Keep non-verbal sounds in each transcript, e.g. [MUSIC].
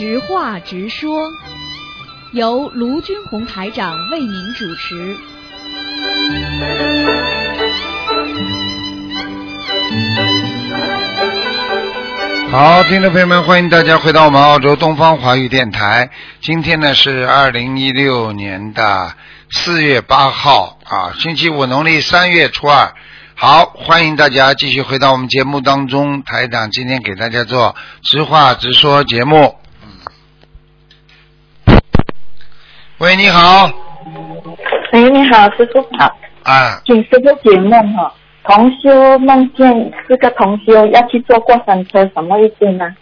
直话直说，由卢军红台长为您主持。好，听众朋友们，欢迎大家回到我们澳洲东方华语电台。今天呢是二零一六年的四月八号啊，星期五，农历三月初二。好，欢迎大家继续回到我们节目当中。台长今天给大家做直话直说节目。喂，你好。喂，你好，师傅好，啊，请师傅解梦哈。同修梦见四个同修要去坐过山车，什么意思呢？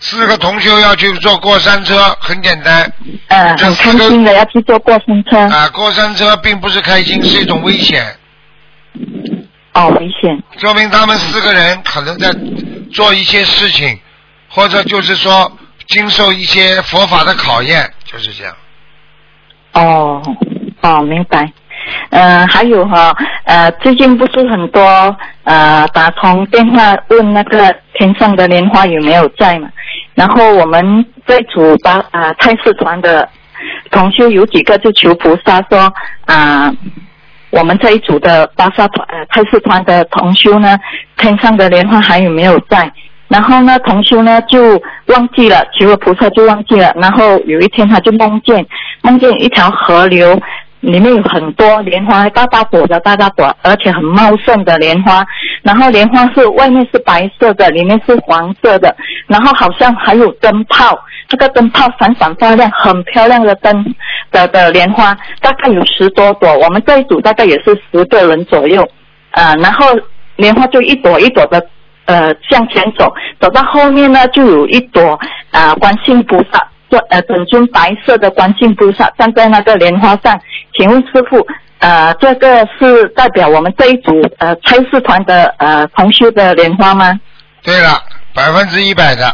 四个同修要去坐过山车，很简单嗯，很开心的要去坐过山车。啊。过山车并不是开心，是一种危险，哦，危险。说明他们四个人可能在做一些事情，或者就是说经受一些佛法的考验，就是这样。哦，哦，明白。呃，还有哈，呃，最近不是很多呃打通电话问那个天上的莲花有没有在嘛？然后我们这组八啊太师团的同修有几个就求菩萨说啊、我们这一组的巴萨团呃太师团的同修呢，天上的莲花还有没有在？然后呢，同修呢就忘记了，求了菩萨就忘记了。然后有一天他就梦见梦见一条河流，里面有很多莲花，大大朵的大大朵，而且很茂盛的莲花。然后莲花是外面是白色的，里面是黄色的，然后好像还有灯泡，这个灯泡闪闪发亮，很漂亮的灯的的莲花，大概有十多朵。我们这一组大概也是十个人左右，呃，然后莲花就一朵一朵的呃向前走，走到后面呢就有一朵啊、呃观世菩萨，这呃本尊白色的观世菩萨站在那个莲花上。请问师傅，呃，这个是代表我们这一组呃差事团的呃同修的莲花吗？对了，百分之一百的。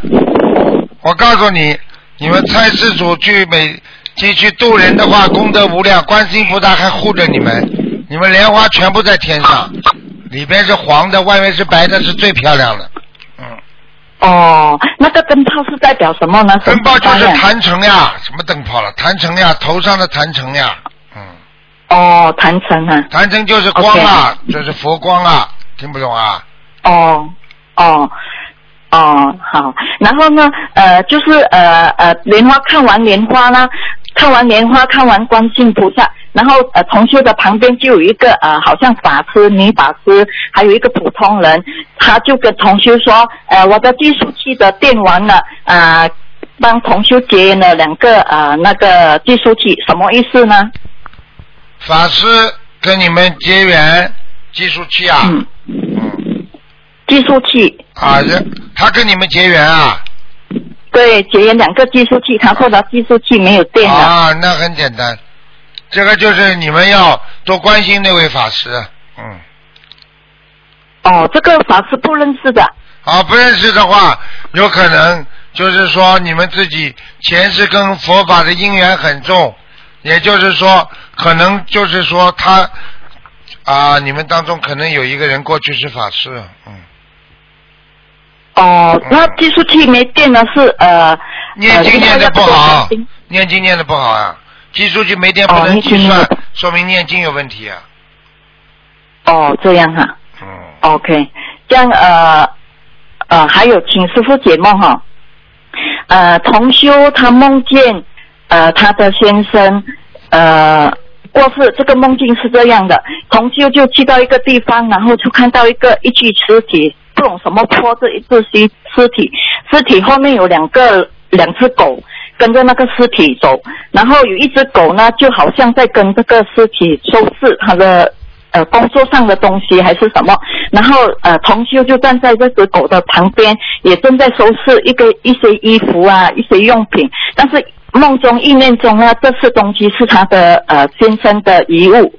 我告诉你，你们差事组去每去去渡人的话，功德无量，观世音菩萨还护着你们。你们莲花全部在天上，里边是黄的，外面是白的，是最漂亮的。嗯，哦，那个灯泡是代表什么呢？灯泡就是坛城呀，什么灯泡了？坛城呀，头上的坛城呀。嗯，哦，坛城啊。坛城就是光啊，就是佛光啊，听不懂啊？哦哦哦，好。然后呢，呃，就是呃呃，莲花看完莲花啦，看完莲花，看完观世音菩萨，然后呃，同修的旁边就有一个呃，好像法师、女法师，还有一个普通人，他就跟同修说，呃，我的计数器的电完了，啊、帮同修结缘了两个呃那个计数器，什么意思呢？法师跟你们结缘计数器啊？嗯，嗯。计数器，啊，这他跟你们结缘啊？对，结缘两个计数器，他说的计数器没有电了。啊，那很简单，这个就是你们要多关心那位法师，嗯，哦，这个法师不认识的。啊，不认识的话，有可能就是说你们自己前世跟佛法的因缘很重，也就是说，可能就是说他啊，你们当中可能有一个人过去是法师，嗯，哦，那计数器没电了是呃。念经念的不呃好念经念的不好啊，计数器没电不能计算说明念经有问题啊，哦，这样哈、嗯。OK，这样呃呃，还有请师傅解梦哈。呃，同修他梦见呃他的先生呃过世，这个梦境是这样的，同修就去到一个地方，然后就看到一个一具尸体，不懂什么拖着一具尸尸体，尸体后面有两个两只狗。跟着那个尸体走，然后有一只狗呢，就好像在跟这个尸体收拾他的呃工作上的东西还是什么，然后呃同修就站在这只狗的旁边，也正在收拾一个一些衣服啊一些用品，但是梦中意念中呢，这次东西是他的呃先生的遗物。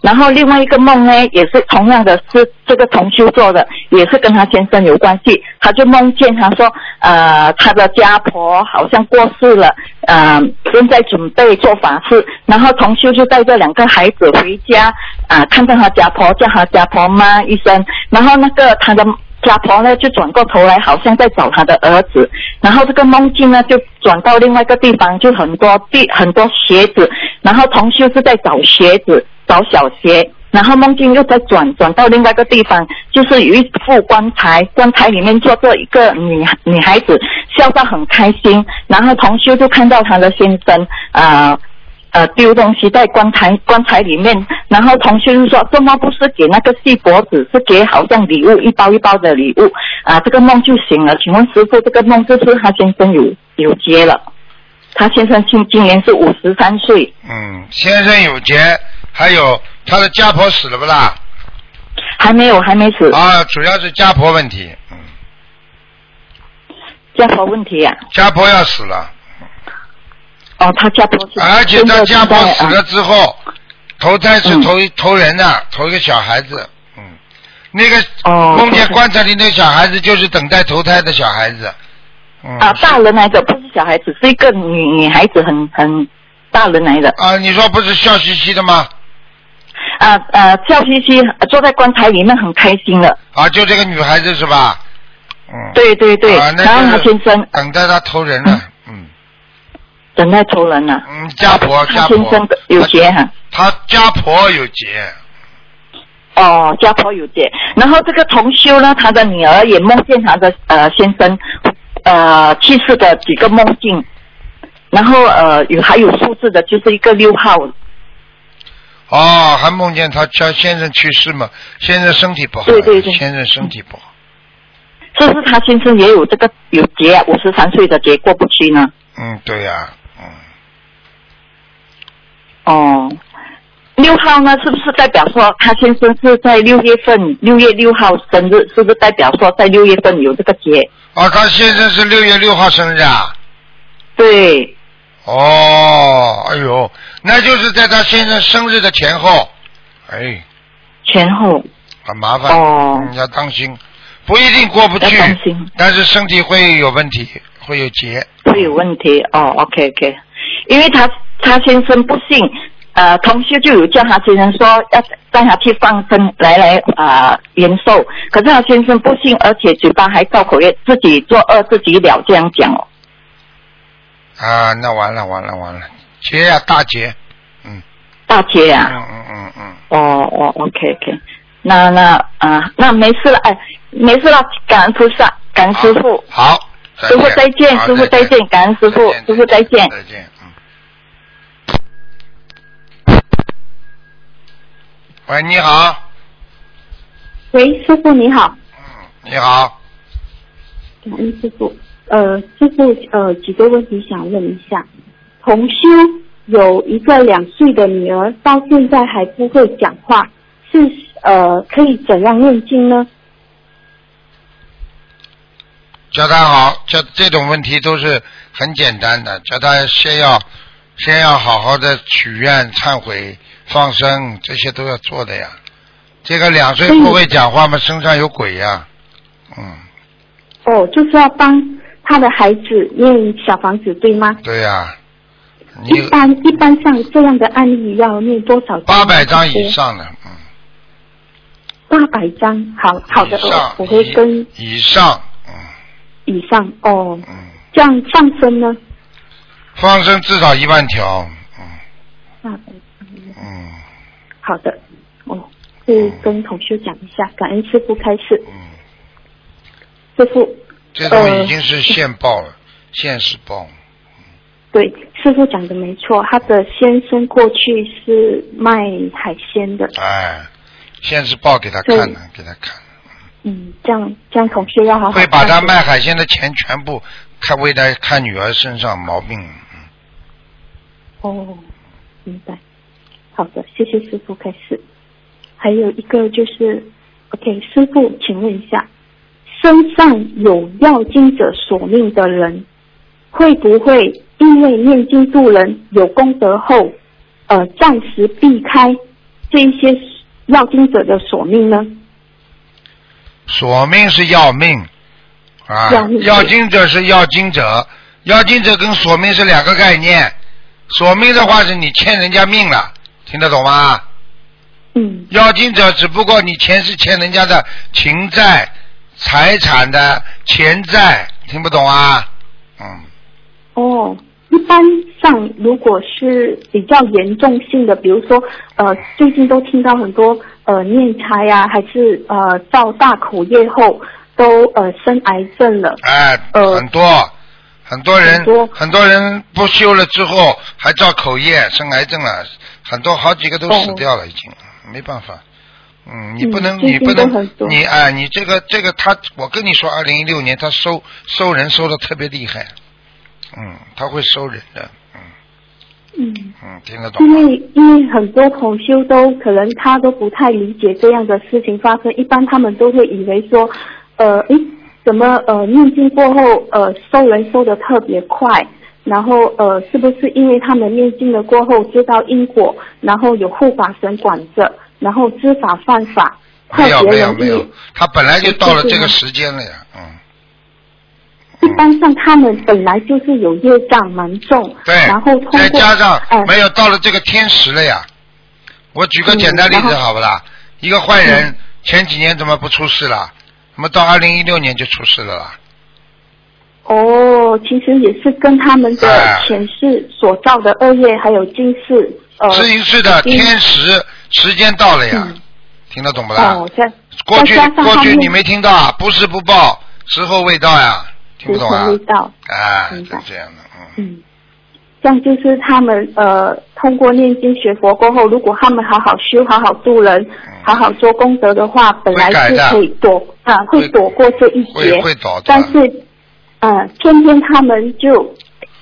然后另外一个梦呢，也是同样的是这个同修做的，也是跟他先生有关系。他就梦见他说，呃，他的家婆好像过世了，呃，正在准备做法事，然后同修就带着两个孩子回家，啊、看到他家婆叫他家婆妈一声，然后那个他的家婆呢就转过头来，好像在找他的儿子，然后这个梦境呢就转到另外一个地方，就很多地很多鞋子，然后同修是在找鞋子，找小鞋。然后梦境又在转转到另外一个地方，就是有一副棺材，棺材里面坐着一个女女孩子，笑得很开心。然后同修就看到他的先生，呃呃丢东西在棺材棺材里面。然后同学就说：“这么不是给那个细脖子，是给好像礼物一包一包的礼物。”啊，这个梦就醒了。请问师傅，这个梦就是他先生有有结了？他先生今今年是五十三岁。嗯，先生有结，还有。他的家婆死了不啦？还没有，还没死。啊，主要是家婆问题。嗯。家婆问题呀。家婆要死了。哦，他家婆。而且他家婆死了之后，投胎是投投人的，投一个小孩子。嗯。那个梦见棺材里那个小孩子，就是等待投胎的小孩子。嗯。啊，大人来的不是小孩子，是一个女女孩子，很很大人来的。啊，你说不是笑嘻嘻的吗？啊啊，笑嘻嘻坐在棺材里面很开心的。啊，就这个女孩子是吧？嗯。对对对。啊，然后他先生。等待他投人了，嗯。等待仇人呢。嗯，家婆家婆。先生有结哈。他家婆有结。哦，家婆有结，然后这个同修呢，他的女儿也梦见他的呃先生呃去世的几个梦境，然后呃有还有数字的，就是一个六号。哦，还梦见他家先生去世嘛？先生身体不好，对对对，先生身体不好。是不是他先生也有这个有劫？五十三岁的劫过不去呢？嗯，对呀，嗯。哦，六号呢？是不是代表说他先生是在六月份六月六号生日？是不是代表说在六月份有这个节？啊，他先生是六月六号生日啊？对。哦，哎呦，那就是在他先生生日的前后，哎，前后很麻烦，哦你要当心，不一定过不去，但是身体会有问题，会有结，会有问题哦，OK OK，因为他他先生不信，呃，同学就有叫他先生说要带他去放生来来啊延寿，可是他先生不信，而且嘴巴还造口业，自己作恶自己了，这样讲哦。啊，那完了完了完了，劫呀大劫，嗯，大劫呀，嗯嗯嗯嗯，哦哦，OK OK，那那啊，那没事了，哎，没事了，感恩菩萨，感恩师傅，好，师傅再见，师傅再见，感恩师傅，师傅再见，再见，喂，你好，喂，师傅你好，嗯，你好，感恩师傅。呃，师傅，呃，几个问题想问一下。同修有一个两岁的女儿，到现在还不会讲话，是呃，可以怎样念经呢？教他好，这这种问题都是很简单的，教他先要先要好好的许愿、忏悔、放生，这些都要做的呀。这个两岁不会讲话吗？身上有鬼呀，嗯。哦，就是要帮。他的孩子念小房子对吗？对呀。一般一般像这样的案例要念多少？八百张以上的，嗯。八百张，好好的，我会跟。以上，嗯。以上哦。嗯。这样放生呢？放生至少一万条，嗯。八百张。嗯。好的，哦，会跟同学讲一下，感恩师傅开始。嗯。师傅。这种已经是现报了，现实报。对，师傅讲的没错，他的先生过去是卖海鲜的。哎，现实报给他看了，给他看。嗯，这样这样同学要好好。会把他卖海鲜的钱全部看为他看女儿身上毛病。哦，明白。好的，谢谢师傅开始。还有一个就是，OK，师傅，请问一下。身上有要经者索命的人，会不会因为念经度人有功德后，呃，暂时避开这一些要经者的索命呢？索命是要命啊，要经者是要经者，要经者跟索命是两个概念。索命的话是你欠人家命了，听得懂吗？嗯。要经者只不过你前世欠人家的情债。财产的钱债，听不懂啊？嗯，哦，一般上如果是比较严重性的，比如说呃，最近都听到很多呃念差呀、还是呃造大口业后都呃生癌症了。哎，呃很多很多人很多很多人不修了之后还造口业生癌症了，很多好几个都死掉了，已经没办法。嗯，你不能，嗯你不能你哎，你这个这个他，我跟你说，二零一六年他收收人收的特别厉害，嗯，他会收人的，嗯嗯。嗯，听得懂因吗？为因为很多同修都可能他都不太理解这样的事情发生，一般他们都会以为说，呃，诶，怎么呃念经过后呃收人收的特别快，然后呃是不是因为他们念经了过后知道因果，然后有护法神管着，然后知法犯法，特没有没有没有。，他本来就到了这个时间了呀，嗯。一般上他们本来就是有业障蛮重，对，然后通过再加上哎没有到了这个天时了呀。我举个简单例子好不啦？一个坏人前几年怎么不出事了？怎么到二零一六年就出事了啦？哦，其实也是跟他们的哎。前世所造的恶业，还有今世呃，是一是的，天时时间到了呀嗯，听得懂不啦？哦，在过去过去你没听到啊？不是不报，时候未到呀，听不懂啊？未？到，哎，明白。就这样的，嗯，嗯，这样就是他们呃通过念经学佛过后，如果他们好好修、好好度人、好好做功德的话，本来是可以躲啊，会会躲过这一会劫，会倒的，但是呃，偏偏他们就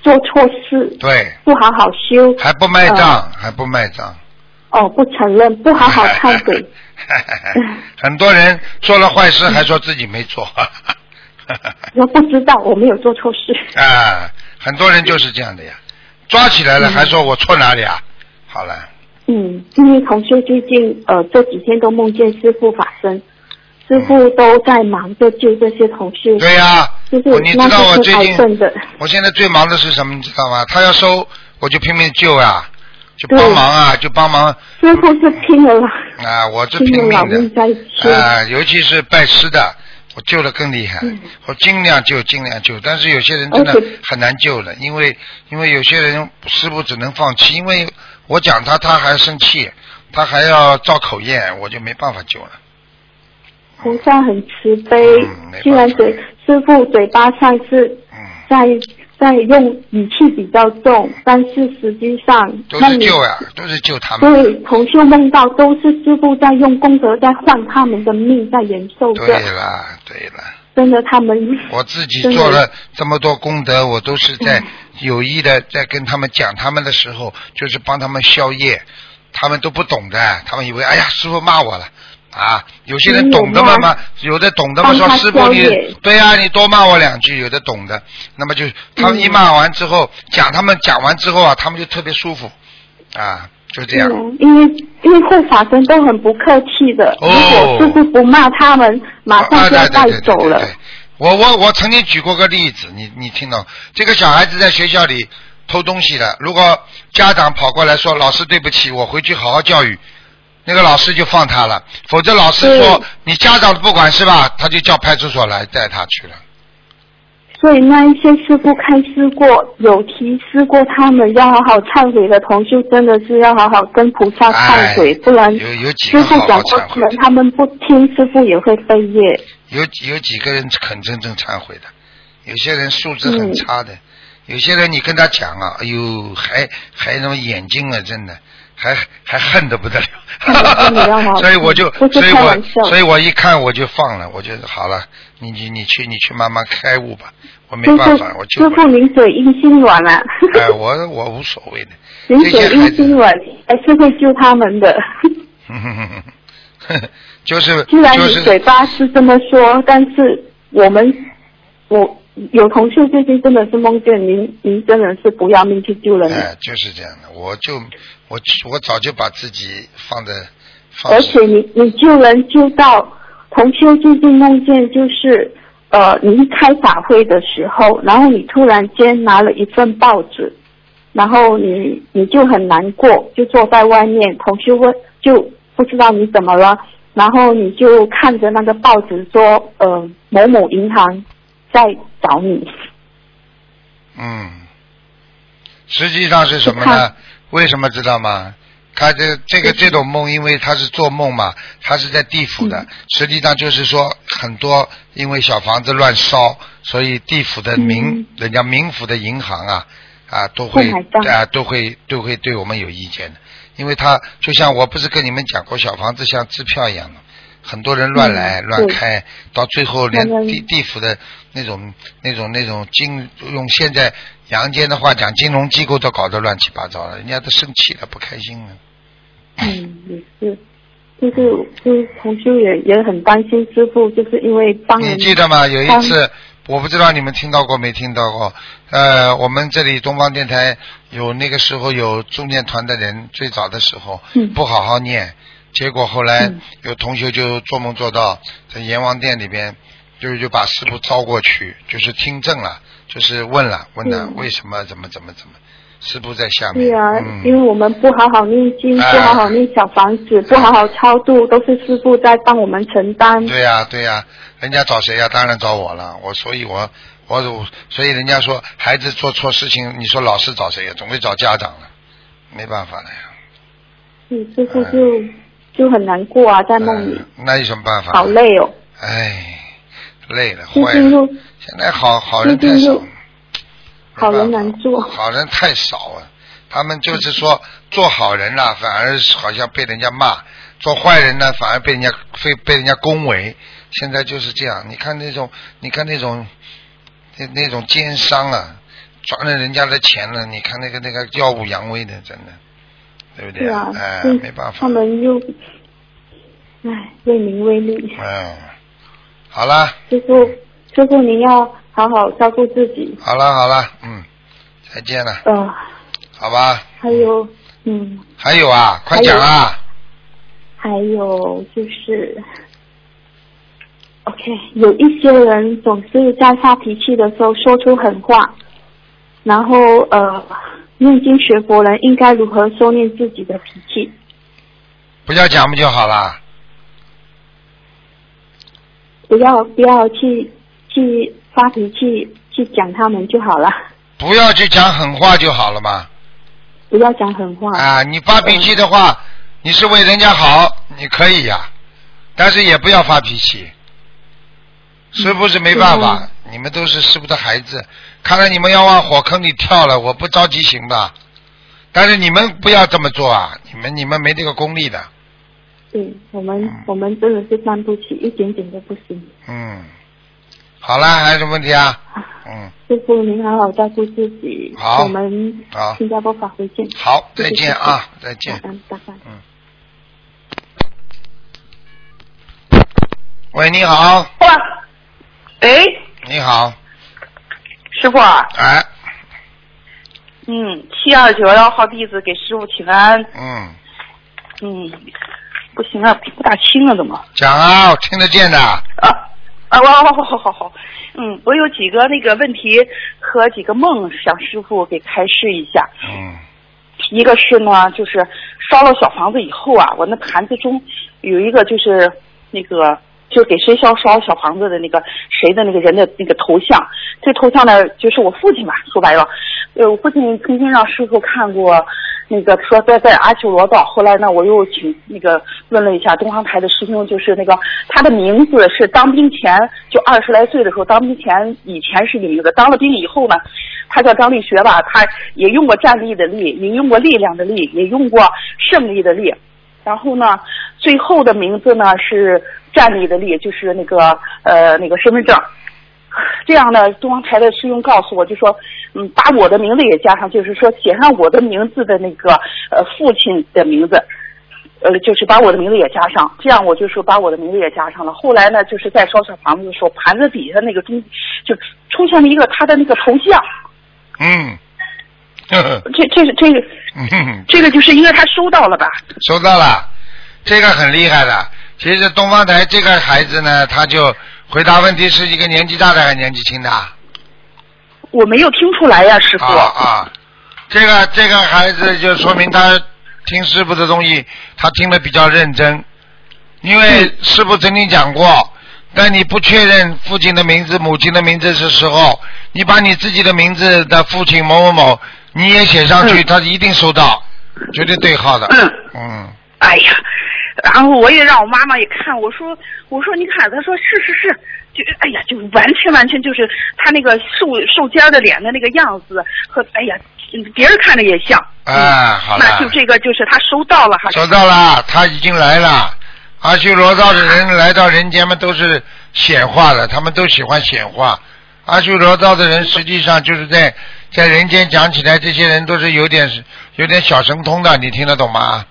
做错事，对，不好好修，还不卖账，还不卖账。哦，不承认，不好好忏悔。[LAUGHS] 很多人做了坏事还说自己没做，我不知道，我没有做错事。[LAUGHS] 啊，很多人就是这样的呀，抓起来了嗯还说我错哪里啊？好了，嗯，因为同修最近呃这几天都梦见师傅法身，师傅都在忙着救这些同事，对呀、就是你知道我最近我现在最忙的是什么？你知道吗？他要收我就拼命救啊，就帮忙啊，就帮忙师傅是拼了啦，啊，我是拼命。的啊，尤其是拜师的。我救的更厉害，嗯我尽量救，尽量救，但是有些人真的很难救了，因为因为有些人师傅只能放弃，因为我讲他他还生气，他还要造口业，我就没办法救了。菩萨很慈悲虽然嘴师傅嘴巴上是嗯，在在用语气比较重，但是实际上都是救呀，都是救他们。对同修梦到都是师傅在用功德在换他们的命，在延寿对，了，对了。真的他们我自己做了这么多功德，我都是在嗯有意的在跟他们讲他们的时候，就是帮他们消业，他们都不懂的，他们以为哎呀师傅骂我了啊，有些人懂得嘛骂嘛，有的懂得嘛说师傅你对呀、你多骂我两句，有的懂的，那么就他们一嗯骂完之后，讲他们讲完之后啊，他们就特别舒服啊，就这样。嗯，因为因为护法神都很不客气的，哦如果师傅不骂他们，马上就要带走了对对。对我我我曾经举过个例子，你你听到？这个小孩子在学校里偷东西了，如果家长跑过来说老师对不起，我回去好好教育，那个老师就放他了。否则老师说你家长不管是吧，他就叫派出所来带他去了。所以那一些师傅开示过，有提示过他们要好好忏悔的同修，真的是要好好跟菩萨忏悔，哎不然有有几师傅个好好讲过他们，忏悔的，他们不听，师傅也会背业。有有几个人肯真正忏悔的，有些人素质很嗯差的，有些人你跟他讲啊，哎呦，还还那么眼睛啊，真的。还还恨得不得了，[LAUGHS] [LAUGHS] 所以我就，所以我所以我一看我就放了，我就好了，你你你去你去慢慢开悟吧，我没办法，我，就师傅，您嘴硬心软了，哎，[LAUGHS] 我我无所谓的，您嘴，硬心软，还是会救他们的。就是虽然你嘴巴是这么说，但是我们我有同事最近真的是梦见您，您真的是不要命去救人了，哎，就是这样的，我就我我早就把自己放在放而且你你救人救到同修最近梦见就是呃，你一开法会的时候，然后你突然间拿了一份报纸，然后你你就很难过，就坐在外面，同修问就不知道你怎么了，然后你就看着那个报纸说，呃，某某银行在找你。嗯，实际上是什么呢看？为什么知道吗？他这这个这种梦，因为他是做梦嘛，他是在地府的，嗯。实际上就是说很多因为小房子乱烧，所以地府的民，嗯。人家民府的银行啊啊都会啊都会都会对我们有意见的，因为他就像我不是跟你们讲过，小房子像支票一样的，很多人乱来、嗯乱开，到最后连地地府的那种那种那种金，用现在阳间的话讲，金融机构都搞得乱七八糟了，人家都生气了，不开心了。嗯，也是，就是就是同修也也很担心师傅，就是因为帮人你记得吗？有一次，我不知道你们听到过没听到过。呃，我们这里东方电台有那个时候有中念团的人，最早的时候、嗯不好好念，结果后来嗯有同学就做梦做到在阎王殿里边，就是就把师傅招过去，就是听证了，就是问了问了、嗯为什么怎么怎么怎么，师傅在下面。对啊，嗯、因为我们不好好念经，哎不好好念小房子，不好好超度，都是师傅在帮我们承担。对呀、对呀、人家找谁呀、当然找我了。我所以我，我所以人家说孩子做错事情，你说老师找谁呀、总会找家长了，没办法了呀。你，师傅就、就很难过啊，在梦里，嗯那有什么办法？好。累哦。哎，累了，坏了。现在好好人太少好人难做好人太少啊。他们就是说做好人了，反而好像被人家骂；做坏人呢，反而被人家被被人家恭维。现在就是这样，你看那种，你看那种那那种奸商啊，赚了人家的钱了，你看那个那个耀武扬威的，真的，对不对是啊，哎，嗯没办法他。们又，唉，为名为利。嗯，好了，师傅，师傅您要好好照顾自己。好了，好了，嗯，再见了，呃，好吧？还有，嗯，还有啊，快讲啊！还有就是，OK，有一些人总是在发脾气的时候说出狠话，然后呃，念经学佛人应该如何收敛自己的脾气？不要讲不就好了？不要不要去去发脾气去讲他们就好了，不要去讲狠话就好了嘛。不要讲狠话。啊，你发脾气的话，你是为人家好，你可以呀、但是也不要发脾气。师傅是没办法，你们都是师傅的孩子，看来你们要往火坑里跳了，我不着急行吧？但是你们不要这么做啊！你们你们没这个功力的，对我们、嗯我们真的是担不起，一点点都不行。嗯。好了，还有什么问题啊？嗯，师傅您好好照顾自己，好我们好新加坡法会见。好，再见啊，再见师。傅。拜拜。嗯。喂，你好，哇，哎，你好，师傅啊，哎，嗯，七二九幺号弟子给师傅请安，嗯，嗯，不行啊，听不大清啊，怎么？讲啊，我听得见的。啊啊，好好好好好，嗯，我有几个那个问题和几个梦，想师傅给开示一下。嗯一个是呢，就是烧了小房子以后啊，我那盘子中有一个就是那个，就给谁烧烧小房子的那个谁的那个人的那个头像，这头像呢就是我父亲吧，说白了，呃，我父亲曾经让师傅看过。那个说在在阿修罗道，后来呢，我又请那个问了一下东方台的师兄，就是那个他的名字是当兵前就二十来岁的时候，当兵前以前是有一个，当了兵以后呢，他叫张力学吧，他也用过站立的立，也用过力量的力，也用过胜利的力。然后呢，最后的名字呢是站立的立，就是那个呃那个身份证。这样呢，东方台的师兄告诉我，就说，嗯，把我的名字也加上，就是说写上我的名字的那个呃父亲的名字，呃，就是把我的名字也加上，这样我就说把我的名字也加上了。后来呢，就是在烧小房子的时候，盘子底下那个中就出现了一个他的那个头像，嗯，呵呵这这是这个这个就是应该他收到了吧？收到了，这个很厉害的。其实东方台这个孩子呢，他就回答问题是一个年纪大的还是年纪轻的？我没有听出来呀，师傅。啊啊，这个这个孩子就说明他听师傅的东西，他听得比较认真，因为师傅曾经讲过，当你不确认父亲的名字、母亲的名字的时候，你把你自己的名字的父亲某某某你也写上去，嗯他一定收到，绝对对号的。嗯嗯，哎呀，然后我也让我妈妈也看，我说我说你看，她说是是是，就哎呀，就完全完全就是她那个瘦瘦尖儿的脸的那个样子和哎呀，嗯别人看着也像。哎，好那就，这个就是她收到了哈。收到了，他已经来了。阿修罗道的人来到人间嘛，都是显化的，他们都喜欢显化。阿修罗道的人实际上就是在在人间讲起来，这些人都是有点有点小神通的，你听得懂吗？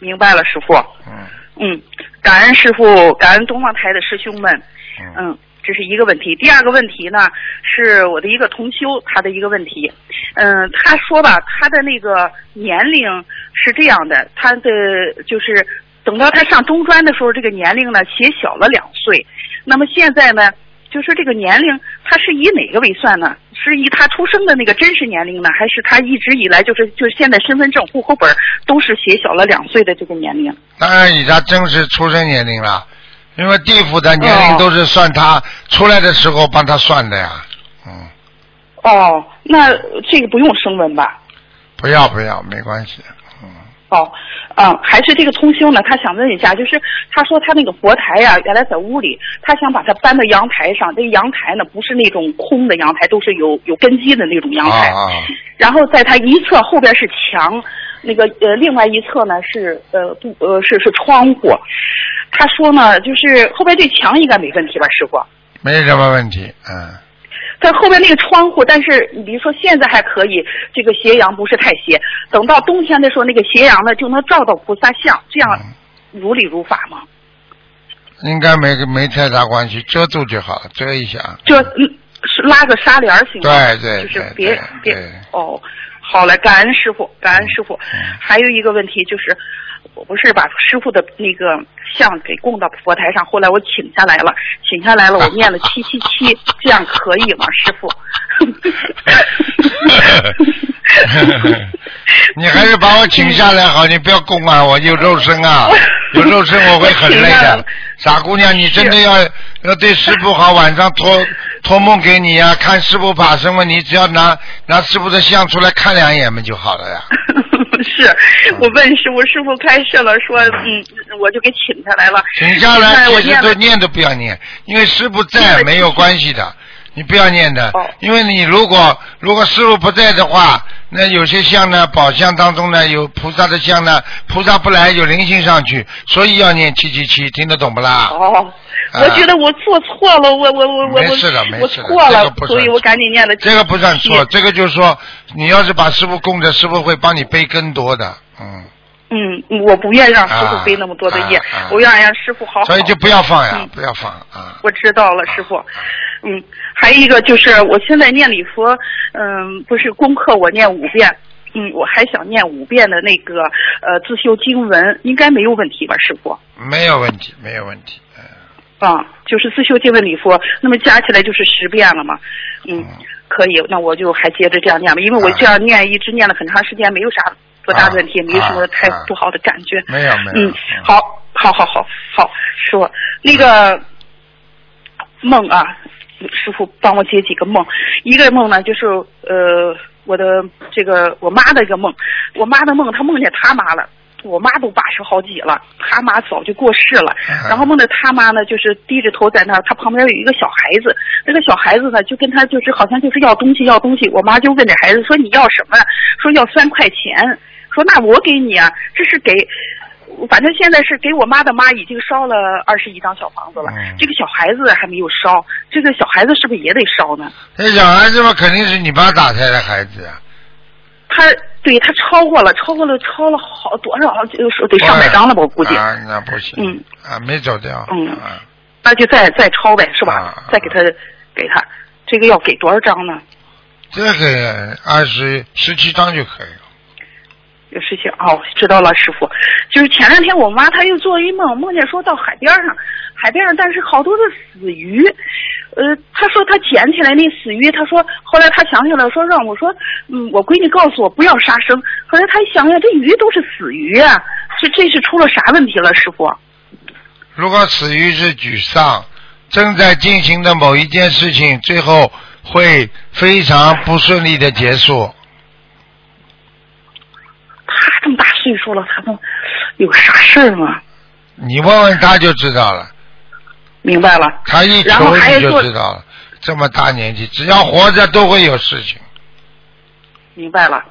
嗯明白了，师傅。嗯嗯，感恩师傅，感恩东方台的师兄们。嗯嗯，这是一个问题。第二个问题呢，是我的一个同修他的一个问题。嗯，他说吧，他的那个年龄是这样的，他的就是等到他上中专的时候，这个年龄呢写小了两岁。那么现在呢，就说这个年龄，他是以哪个为算呢？是以他出生的那个真实年龄呢，还是他一直以来就是就是现在身份证、户口本都是写小了两岁的这个年龄？当然以他真实出生年龄了，因为地府的年龄哦都是算他出来的时候帮他算的呀。嗯，哦，那这个不用声纹吧？不要不要，没关系。嗯哦，嗯，还是这个通修呢？他想问一下，就是他说他那个佛台呀、原来在屋里，他想把它搬到阳台上。这个阳台呢，不是那种空的阳台，都是有有根基的那种阳台。啊啊，[LAUGHS] 然后在他一侧后边是墙，那个呃，另外一侧呢是呃不呃是是窗户。他说呢，就是后边这墙应该没问题吧，师傅？没什么问题。嗯，它后边那个窗户，但是你比如说现在还可以，这个斜阳不是太斜。等到冬天的时候，那个斜阳呢就能照到菩萨像，这样如理如法吗？应该没没太大关系，遮住就好了，遮一下。遮嗯是拉个纱帘儿行吗？对对就是别别哦。好嘞，感恩师傅，感恩师傅。嗯还有一个问题就是，我不是把师傅的那个像给供到佛台上，后来我请下来了，请下来了，我念了七七七，[LAUGHS] 这样可以吗，师傅？[LAUGHS] 你还是把我请下来好，你不要供啊，我有肉身啊，有肉身我会很累的。傻姑娘，你真的要要对师傅好，晚上托托梦给你呀、看师傅法身嘛，你只要拿拿师傅的像出来看两眼嘛就好了呀。[LAUGHS] [LAUGHS] 是我问师傅，师傅开示了，说嗯，我就给请下来了。请下来请我其实念了。都念都不要念，因为师傅在没有关系的，你不要念的哦，因为你如果如果师傅不在的话，那有些像呢，宝像当中呢有菩萨的像呢，菩萨不来有灵性上去，所以要念七七七，听得懂不啦？哦，啊我觉得我做错了，我我我我没事的没事的错了这个不，所以我赶紧念了。这个不算错，这个就是说，你要是把师傅供着，师傅会帮你背更多的，嗯，嗯，我不愿意让师傅背那么多的业，啊啊啊我愿意让师傅好好。所以就不要放呀嗯，不要放啊。我知道了，师傅。嗯，还有一个就是我现在念礼佛，嗯，不是功课我念五遍，嗯，我还想念五遍的那个呃自修经文，应该没有问题吧，师傅？没有问题，没有问题。嗯啊，就是自修经文礼佛，那么加起来就是十遍了嘛，嗯，可以，那我就还接着这样念吧，因为我这样念一直念了很长时间，没有啥多大问题，也没什么太不好的感觉。没有没有。嗯，好，好，好，好，好，师傅，那个梦啊，师傅帮我解几个梦。一个梦呢，就是呃，我的这个我妈的一个梦，我妈的梦，她梦见她妈了。我妈都八十好几了，她妈早就过世了。嗯然后梦见她妈呢，就是低着头在那儿，她旁边有一个小孩子，那个小孩子呢，就跟她就是好像就是要东西要东西。我妈就问这孩子说：“你要什么？”说要三块钱。说那我给你啊，这是给，反正现在是给我妈的妈已经烧了二十一张小房子了，嗯这个小孩子还没有烧，这个小孩子是不是也得烧呢？这小孩子嘛，肯定是你爸打胎的孩子啊。他对他超过了，超过了，超了好多少，就是得上百张了吧？我估计，啊，那不行。嗯。啊，没走掉。嗯啊，那就再再超呗，是吧？啊再给他给他，这个要给多少张呢？这个二十十七张就可以了。有事情哦，知道了，师傅。就是前两天我妈她又做一梦，梦见说到海边上，海边上但是好多的死鱼，呃，她说她捡起来那死鱼，她说后来她想起来说让我说，嗯，我闺女告诉我不要杀生，后来她一想想这鱼都是死鱼啊，这这是出了啥问题了，师傅？如果死于是沮丧，正在进行的某一件事情，最后会非常不顺利的结束。他这么大岁数了，他能有啥事儿吗？你问问他就知道了，明白了。他一求你就知道了。这么大年纪，只要活着都会有事情。明白了。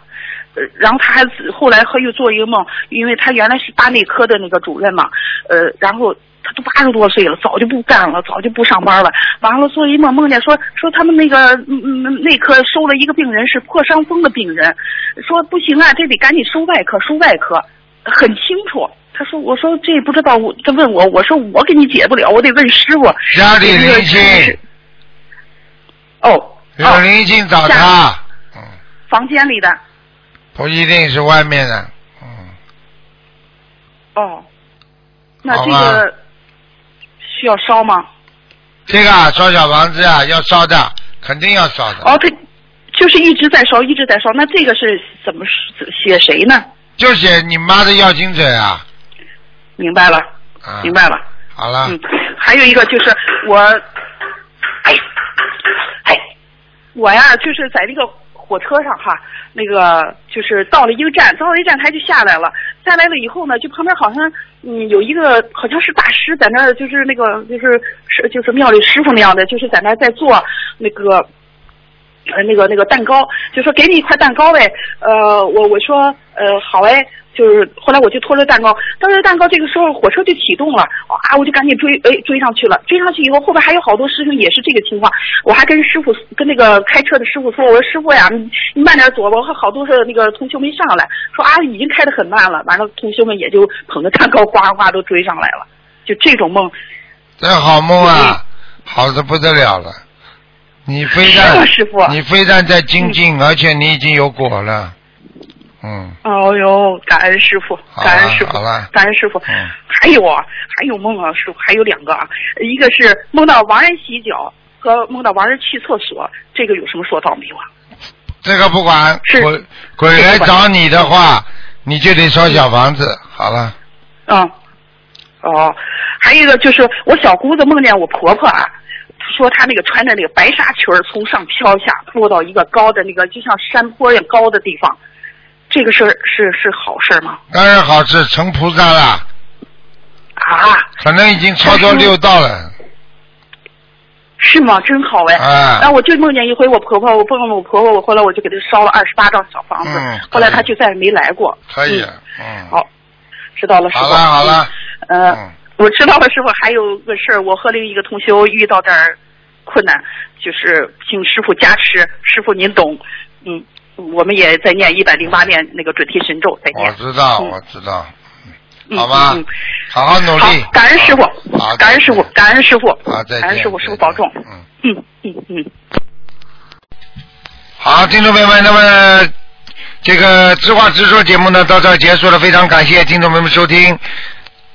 呃，然后他还后来他又做一个梦，因为他原来是大内科的那个主任嘛，呃，然后他都八十多岁了，早就不干了，早就不上班了。完了做一梦，梦见说说他们那个嗯嗯内科收了一个病人是破伤风的病人，说不行啊，这得赶紧收外科，收外科，很清楚。他说：“我说这不知道，我他问我，我说我给你解不了，我得问师傅。”家里这个灵性哦，有哦灵性找他，嗯，房间里的不一定是外面的，嗯，哦，那这个需要烧吗？这个啊烧小房子啊要烧的，肯定要烧的，哦，他就是一直在烧，一直在烧。那这个是怎么写谁呢？就写你妈的要精者啊，明白了，啊，明白了。好了，嗯，还有一个就是我，哎，哎，我呀就是在那个火车上哈，那个就是到了一个站，到了一站他就下来了。下来了以后呢，就旁边好像嗯有一个好像是大师在那儿，就是那个就是是就是庙里师傅那样的，就是在那儿在做那个。呃，那个那个蛋糕，就说给你一块蛋糕呗。呃，我我说呃好哎，就是后来我就拖着蛋糕，拖着蛋糕，这个时候火车就启动了，啊，我就赶紧追，哎，追上去了。追上去以后，后边还有好多师兄也是这个情况。我还跟师傅跟那个开车的师傅说，我说师傅呀，你你慢点走吧。我和好多是那个同学没上来，说啊已经开得很慢了。完了，同学们也就捧着蛋糕呱呱都追上来了。就这种梦，这好梦啊，好的不得了了。你非是但吗师傅你非但在精进，而且你已经有果了，嗯，哦呦，感恩师傅，感恩师傅感恩师傅。嗯还有啊，还有梦啊，师傅还有两个啊，一个是梦到亡人洗脚和梦到亡人去厕所，这个有什么说道没有啊？这个不管，是鬼鬼来找你的话，你就得烧小房子。好了，嗯，哦，还有一个就是我小姑子梦见我婆婆啊，说她那个穿着那个白纱裙儿从上飘下，落到一个高的那个就像山坡一样高的地方，这个事儿是是好事儿吗？当然好事，成菩萨了，啊，可能已经超脱六道了。是吗？真好哎！啊然后我就梦见一回我婆婆，我碰到我婆婆，我后来我就给她烧了二十八张小房子，嗯后来她就再也没来过。可以嗯，嗯，好，知道了，师傅。好了好了，呃，嗯我知道了，师傅。还有个事儿，我和另一个同学遇到点儿困难，就是请师傅加持。师傅您懂，嗯，我们也在念一百零八遍那个准提神咒，在我。知道嗯我知道，嗯好吧嗯嗯好好努好力。，感恩师傅好，感恩师傅，感恩师傅好，再见，感恩师傅，师傅保重。嗯。嗯嗯嗯。好，听众朋友们，那么这个知话直说节目呢到这儿结束了，非常感谢听众朋友们收听。